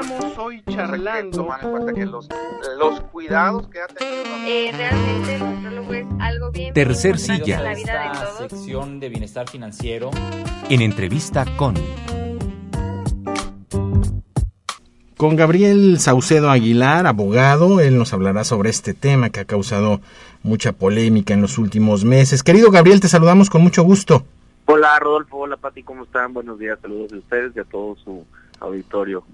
Estamos hoy charlando. En cuenta que los, los cuidados que ha tenido. Eh, realmente el es algo bien Tercer silla. en la vida de Esta todos. sección de bienestar financiero. En entrevista con Con Gabriel Saucedo Aguilar, abogado, él nos hablará sobre este tema que ha causado mucha polémica en los últimos meses. Querido Gabriel, te saludamos con mucho gusto. Hola Rodolfo, hola Pati, ¿cómo están? Buenos días, saludos de ustedes y a todo su auditorio.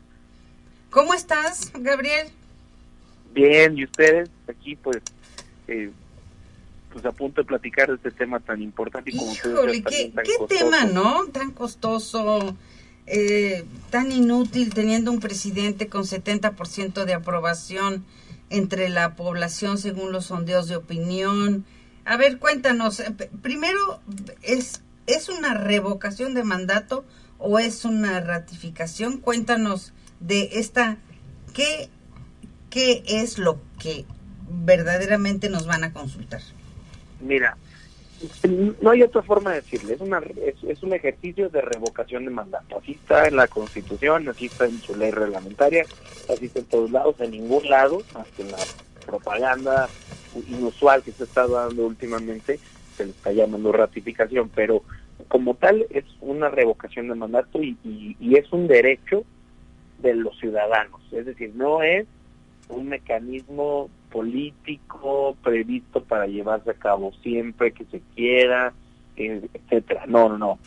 ¿Cómo estás, Gabriel? Bien, y ustedes aquí pues eh, pues a punto de platicar de este tema tan importante y como ustedes Híjole, decían, qué, tan qué costoso. tema, ¿no? Tan costoso, eh, tan inútil teniendo un presidente con 70% de aprobación entre la población según los sondeos de opinión. A ver, cuéntanos, eh, primero, ¿es, ¿es una revocación de mandato o es una ratificación? Cuéntanos de esta, ¿qué, qué es lo que verdaderamente nos van a consultar? Mira, no hay otra forma de decirle, es, una, es, es un ejercicio de revocación de mandato. Así está en la Constitución, así está en su ley reglamentaria, así está en todos lados, en ningún lado, que en la propaganda inusual que se está dando últimamente, se le está llamando ratificación, pero como tal es una revocación de mandato y, y, y es un derecho de los ciudadanos, es decir, no es un mecanismo político previsto para llevarse a cabo siempre que se quiera, eh, etcétera. No, no, no.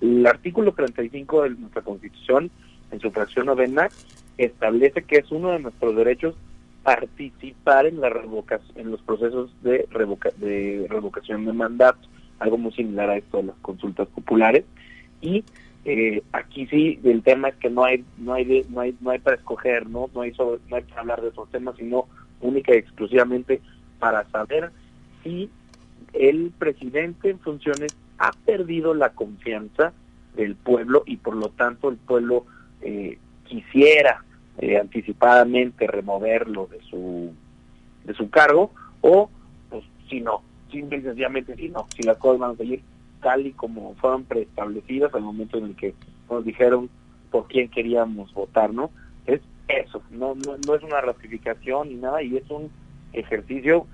El artículo 35 de nuestra Constitución, en su fracción novena, establece que es uno de nuestros derechos participar en la revocación, en los procesos de, revoca- de revocación de mandato, algo muy similar a esto de las consultas populares. Y eh, aquí sí el tema es que no hay no hay no hay no hay para escoger no no hay no hay para hablar de esos temas sino única y exclusivamente para saber si el presidente en funciones ha perdido la confianza del pueblo y por lo tanto el pueblo eh, quisiera eh, anticipadamente removerlo de su de su cargo o pues si no simple y sencillamente si no si las cosas van a seguir tal y como fueron preestablecidas al momento en el que nos dijeron por quién queríamos votar, ¿no? Es eso, no, no, no es una ratificación ni nada, y es un ejercicio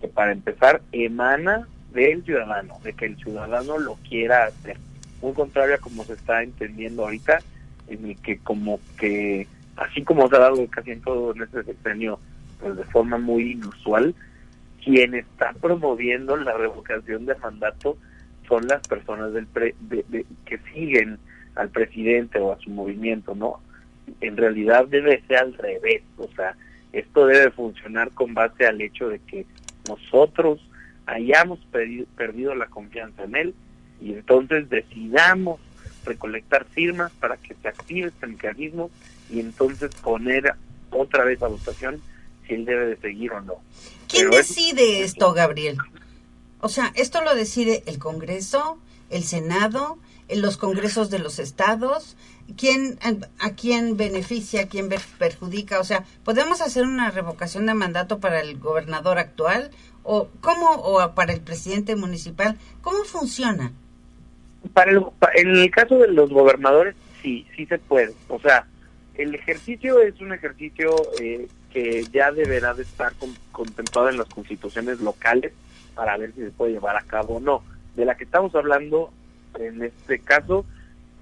que para empezar emana del ciudadano, de que el ciudadano lo quiera hacer. Muy contrario a como se está entendiendo ahorita, en el que como que, así como se ha dado casi en todo en este sexenio, pues de forma muy inusual, quien está promoviendo la revocación de mandato son las personas del pre- de- de- que siguen al presidente o a su movimiento, ¿no? En realidad debe ser al revés, o sea, esto debe funcionar con base al hecho de que nosotros hayamos perdi- perdido la confianza en él y entonces decidamos recolectar firmas para que se active este mecanismo y entonces poner otra vez a votación si él debe de seguir o no. ¿Quién Pero es- decide esto, Gabriel? O sea, ¿esto lo decide el Congreso, el Senado, en los congresos de los estados? ¿Quién, ¿A quién beneficia, a quién perjudica? O sea, ¿podemos hacer una revocación de mandato para el gobernador actual? ¿O cómo? ¿O para el presidente municipal? ¿Cómo funciona? Para el, en el caso de los gobernadores, sí, sí se puede. O sea, el ejercicio es un ejercicio eh, que ya deberá de estar con- contemplado en las constituciones locales para ver si se puede llevar a cabo o no. De la que estamos hablando, en este caso,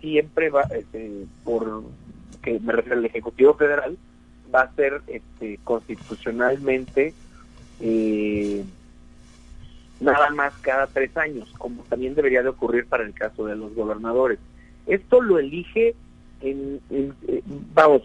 siempre va, este, por que me refiero al Ejecutivo Federal, va a ser este, constitucionalmente eh, nada más cada tres años, como también debería de ocurrir para el caso de los gobernadores. Esto lo elige, en, eh, vamos,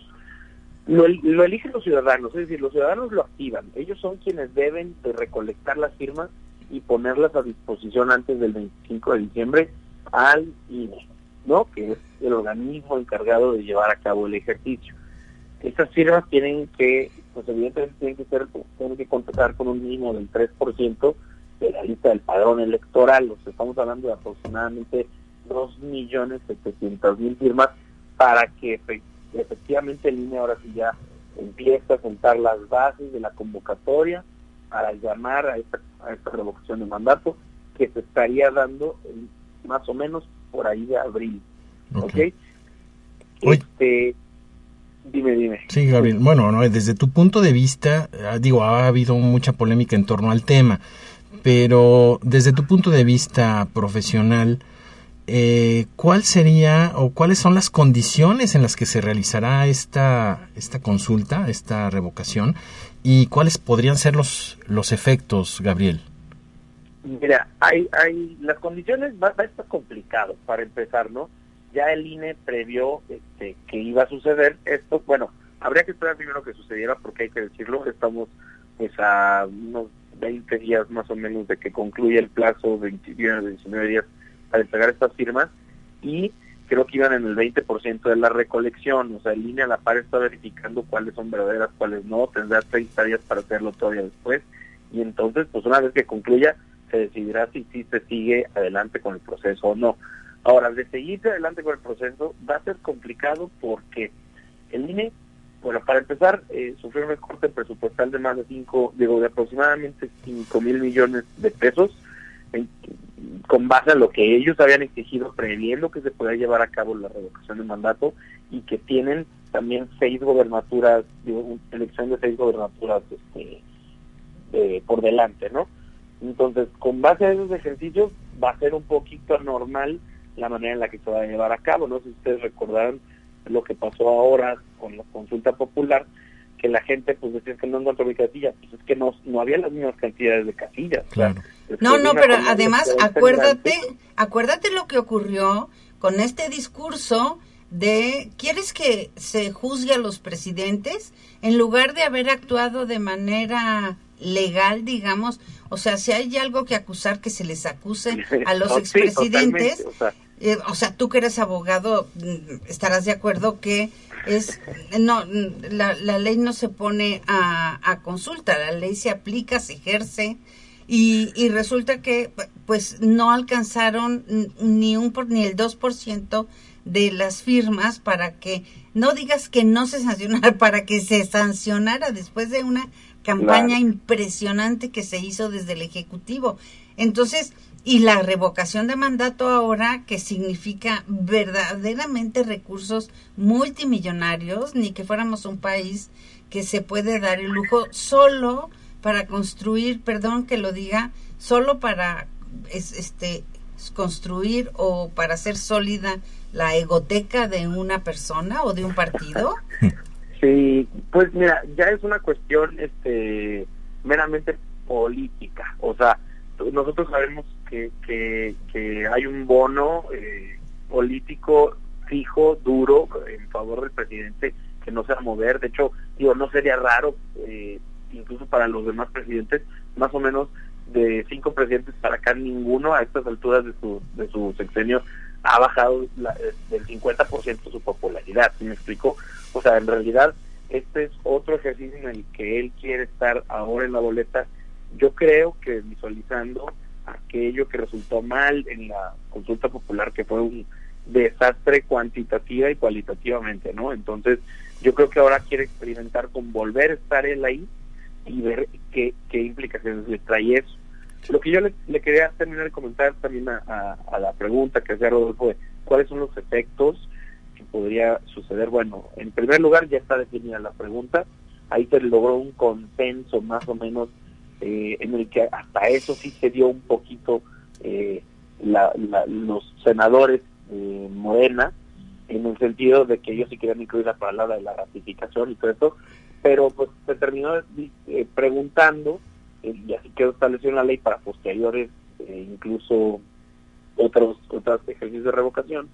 lo, lo eligen los ciudadanos, es decir, los ciudadanos lo activan. Ellos son quienes deben de recolectar las firmas y ponerlas a disposición antes del 25 de diciembre al INE, ¿no? Que es el organismo encargado de llevar a cabo el ejercicio. Estas firmas tienen que, pues evidentemente tienen que ser, tienen que contar con un mínimo del 3% de la lista del padrón electoral. O estamos hablando de aproximadamente 2.700.000 firmas para que efe- efectivamente el INE ahora sí ya empiece a sentar las bases de la convocatoria para llamar a esta, a esta revocación de mandato que se estaría dando en- más o menos por ahí de abril. ¿Ok? Oye. Este, Dime, dime. Sí, Gabriel. Bueno, no, desde tu punto de vista, ah, digo, ha habido mucha polémica en torno al tema, pero desde tu punto de vista profesional, eh, ¿cuál sería o cuáles son las condiciones en las que se realizará esta, esta consulta, esta revocación, y cuáles podrían ser los, los efectos, Gabriel? Mira, hay, hay las condiciones, va, a estar complicado para empezar, ¿no? ya el INE previó este, que iba a suceder esto. Bueno, habría que esperar primero que sucediera porque hay que decirlo, estamos pues a unos 20 días más o menos de que concluya el plazo, 20 días, 19 días para entregar estas firmas y creo que iban en el 20% de la recolección, o sea, el INE a la par está verificando cuáles son verdaderas, cuáles no, tendrá 30 días para hacerlo todavía después y entonces pues una vez que concluya se decidirá si sí se sigue adelante con el proceso o no. Ahora, de seguirse adelante con el proceso va a ser complicado porque el INE, bueno, para empezar, eh, sufrió un recorte presupuestal de más de 5, digo, de aproximadamente 5 mil millones de pesos, con base a lo que ellos habían exigido previendo que se pueda llevar a cabo la revocación de mandato y que tienen también seis gobernaturas, elección de seis gobernaturas este, por delante, ¿no? Entonces, con base a esos ejercicios, va a ser un poquito anormal la manera en la que se va a llevar a cabo. No si ustedes recordarán lo que pasó ahora con la consulta popular, que la gente pues decía que no encontró mi casilla, pues es que no, no había las mismas cantidades de casillas. Claro. No, no, pero además acuérdate, acuérdate lo que ocurrió con este discurso de ¿quieres que se juzgue a los presidentes en lugar de haber actuado de manera legal, digamos? O sea, si hay algo que acusar, que se les acuse a los expresidentes. Eh, o sea, tú que eres abogado, mm, estarás de acuerdo que es no la, la ley no se pone a, a, consulta, la ley se aplica, se ejerce y, y resulta que pues no alcanzaron ni un por, ni el 2% de las firmas para que no digas que no se sancionara, para que se sancionara después de una campaña impresionante que se hizo desde el Ejecutivo. Entonces, y la revocación de mandato ahora, que significa verdaderamente recursos multimillonarios, ni que fuéramos un país que se puede dar el lujo solo para construir, perdón que lo diga, solo para este construir o para hacer sólida la egoteca de una persona o de un partido? Sí, pues mira, ya es una cuestión este meramente política. O sea, nosotros sabemos que, que, hay un bono eh, político fijo, duro, en favor del presidente, que no se va a mover. De hecho, digo, no sería raro, eh, incluso para los demás presidentes, más o menos de cinco presidentes para acá, ninguno a estas alturas de su, de su sexenio ha bajado la, eh, del 50% su popularidad, ¿sí me explico? O sea, en realidad, este es otro ejercicio en el que él quiere estar ahora en la boleta. Yo creo que visualizando aquello que resultó mal en la consulta popular, que fue un desastre cuantitativa y cualitativamente, ¿no? Entonces, yo creo que ahora quiere experimentar con volver a estar él ahí y ver qué, qué implicaciones le trae eso. Lo que yo le, quería terminar de comentar también a, la pregunta que hacía Rodolfo de cuáles son los efectos que podría suceder. Bueno, en primer lugar ya está definida la pregunta, ahí se logró un consenso más o menos eh, en el que hasta eso sí se dio un poquito eh, los senadores de Morena, en el sentido de que ellos sí querían incluir la palabra de la ratificación y todo eso, pero pues se terminó eh, preguntando y así quedó establecido en la ley para posteriores, eh, incluso otros, otros ejercicios de revocación,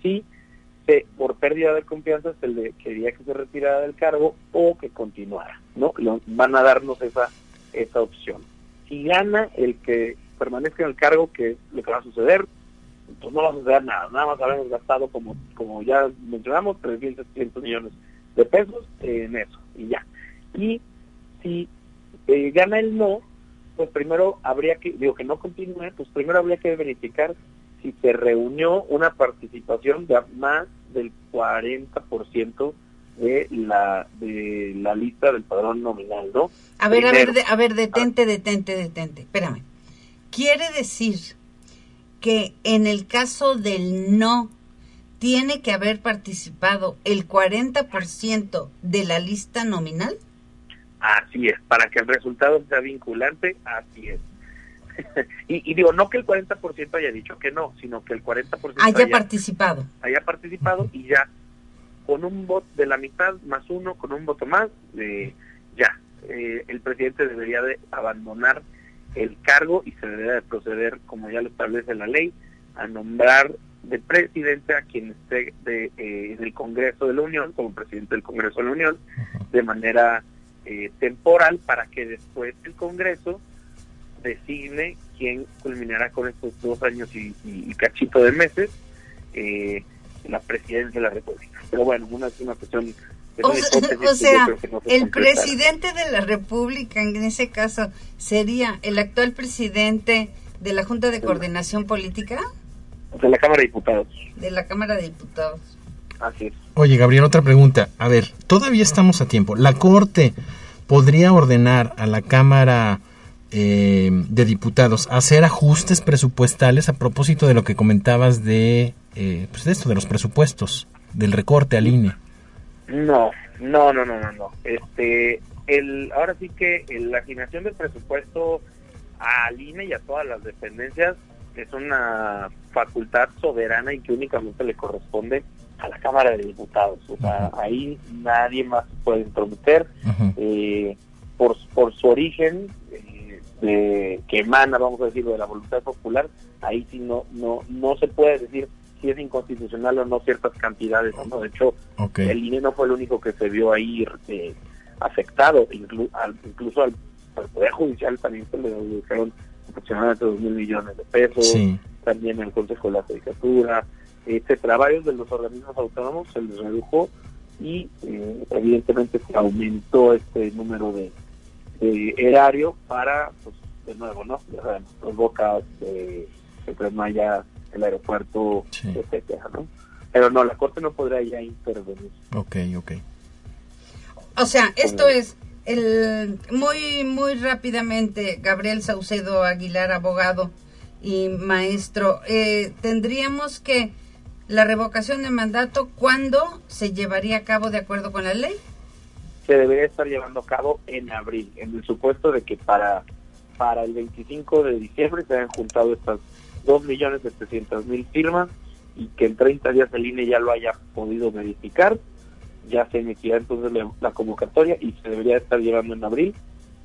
si por pérdida de confianza se le quería que se retirara del cargo o que continuara, ¿no? Van a darnos esa, esa opción. Si gana el que permanezca en el cargo, que es lo que va a suceder, pues no va a suceder nada, nada más habremos gastado, como, como ya mencionamos, 3.700 millones de pesos en eso, y ya. Y si eh, gana el no, pues primero habría que, digo que no continúe, pues primero habría que verificar si se reunió una participación de más del 40% de la de la lista del padrón nominal, ¿no? A ver, a ver, a ver, detente, detente, detente. Espérame. Quiere decir que en el caso del no tiene que haber participado el 40% de la lista nominal? Así es, para que el resultado sea vinculante, así es. y, y, digo, no que el 40% haya dicho que no, sino que el 40% haya, haya participado. Haya participado y ya, con un voto de la mitad más uno, con un voto más, eh, ya, eh, el presidente debería de abandonar el cargo y se debería de proceder, como ya lo establece la ley, a nombrar de presidente a quien esté de, eh, en el Congreso de la Unión, como presidente del Congreso de la Unión, de manera eh, temporal para que después el Congreso designe quién culminará con estos dos años y, y, y cachito de meses eh, la presidencia de la República. Pero bueno, una, una cuestión... O, o sea, no se el presidente de la República en ese caso sería el actual presidente de la Junta de Coordinación Política. De la Cámara de Diputados. De la Cámara de Diputados. Así es. Oye, Gabriel, otra pregunta. A ver, todavía estamos a tiempo. ¿La Corte podría ordenar a la Cámara eh, de Diputados hacer ajustes presupuestales a propósito de lo que comentabas de, eh, pues de esto, de los presupuestos, del recorte al INE? No, no, no, no, no, no. Este, el, ahora sí que la asignación del presupuesto al INE y a todas las dependencias es una facultad soberana y que únicamente le corresponde a la Cámara de Diputados. O sea, uh -huh. ahí nadie más puede intrometer. Uh -huh. eh, por, por su origen, eh, de, que emana, vamos a decirlo, de la voluntad popular, ahí sí no, no, no se puede decir si es inconstitucional o no ciertas cantidades. ¿no? De hecho, okay. el INE no fue el único que se vio ahí eh, afectado, inclu al, incluso al, al, Poder Judicial también se le redujeron aproximadamente dos mil millones de pesos, sí. también el Consejo de la Judicatura, etcétera. Varios de los organismos autónomos se les redujo y eh, evidentemente se aumentó este número de, de erario para, pues, de nuevo, ¿no? Ya sabemos, los bocas, eh, el Maya, el aeropuerto, sí. etcétera, ¿no? Pero no, la Corte no podría ya intervenir. Ok, ok. O sea, esto es el muy muy rápidamente Gabriel Saucedo Aguilar, abogado y maestro, eh, tendríamos que la revocación de mandato, ¿cuándo se llevaría a cabo de acuerdo con la ley? Se debería estar llevando a cabo en abril, en el supuesto de que para, para el 25 de diciembre se hayan juntado estas 2.700.000 firmas y que en 30 días el INE ya lo haya podido verificar, ya se emitirá entonces la, la convocatoria y se debería estar llevando en abril.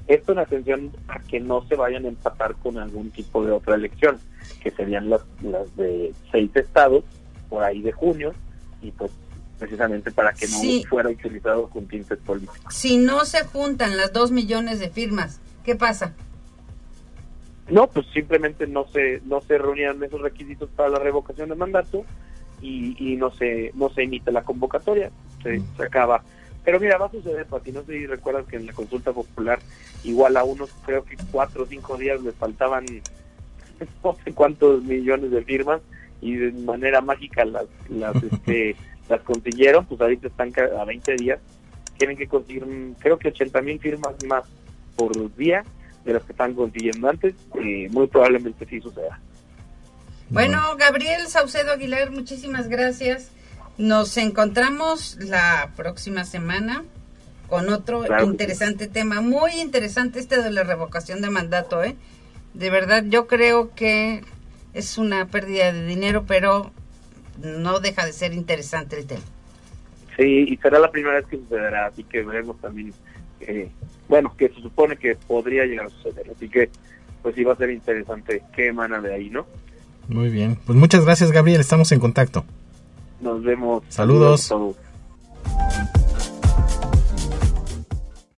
Esto en atención a que no se vayan a empatar con algún tipo de otra elección, que serían las, las de seis estados, por ahí de junio y pues precisamente para que no sí. fuera utilizado con tintes políticos. Si no se juntan las dos millones de firmas, ¿qué pasa? No, pues simplemente no se no se reunían esos requisitos para la revocación de mandato y, y no se no se emite la convocatoria, se, mm. se acaba. Pero mira, va a suceder, Pati, no sé si recuerdas que en la consulta popular igual a unos creo que cuatro o cinco días les faltaban no sé cuántos millones de firmas y de manera mágica las las este, las consiguieron, pues ahorita están a 20 días, tienen que conseguir creo que 80 mil firmas más por día de las que están consiguiendo antes, y muy probablemente sí suceda. Bueno, Gabriel Saucedo Aguilar, muchísimas gracias. Nos encontramos la próxima semana con otro claro. interesante tema, muy interesante este de la revocación de mandato, ¿eh? De verdad, yo creo que es una pérdida de dinero, pero no deja de ser interesante el tema. Sí, y será la primera vez que sucederá, así que veremos también, eh, bueno, que se supone que podría llegar a suceder, así que pues sí va a ser interesante qué emana de ahí, ¿no? Muy bien. Pues muchas gracias, Gabriel. Estamos en contacto. Nos vemos. Saludos.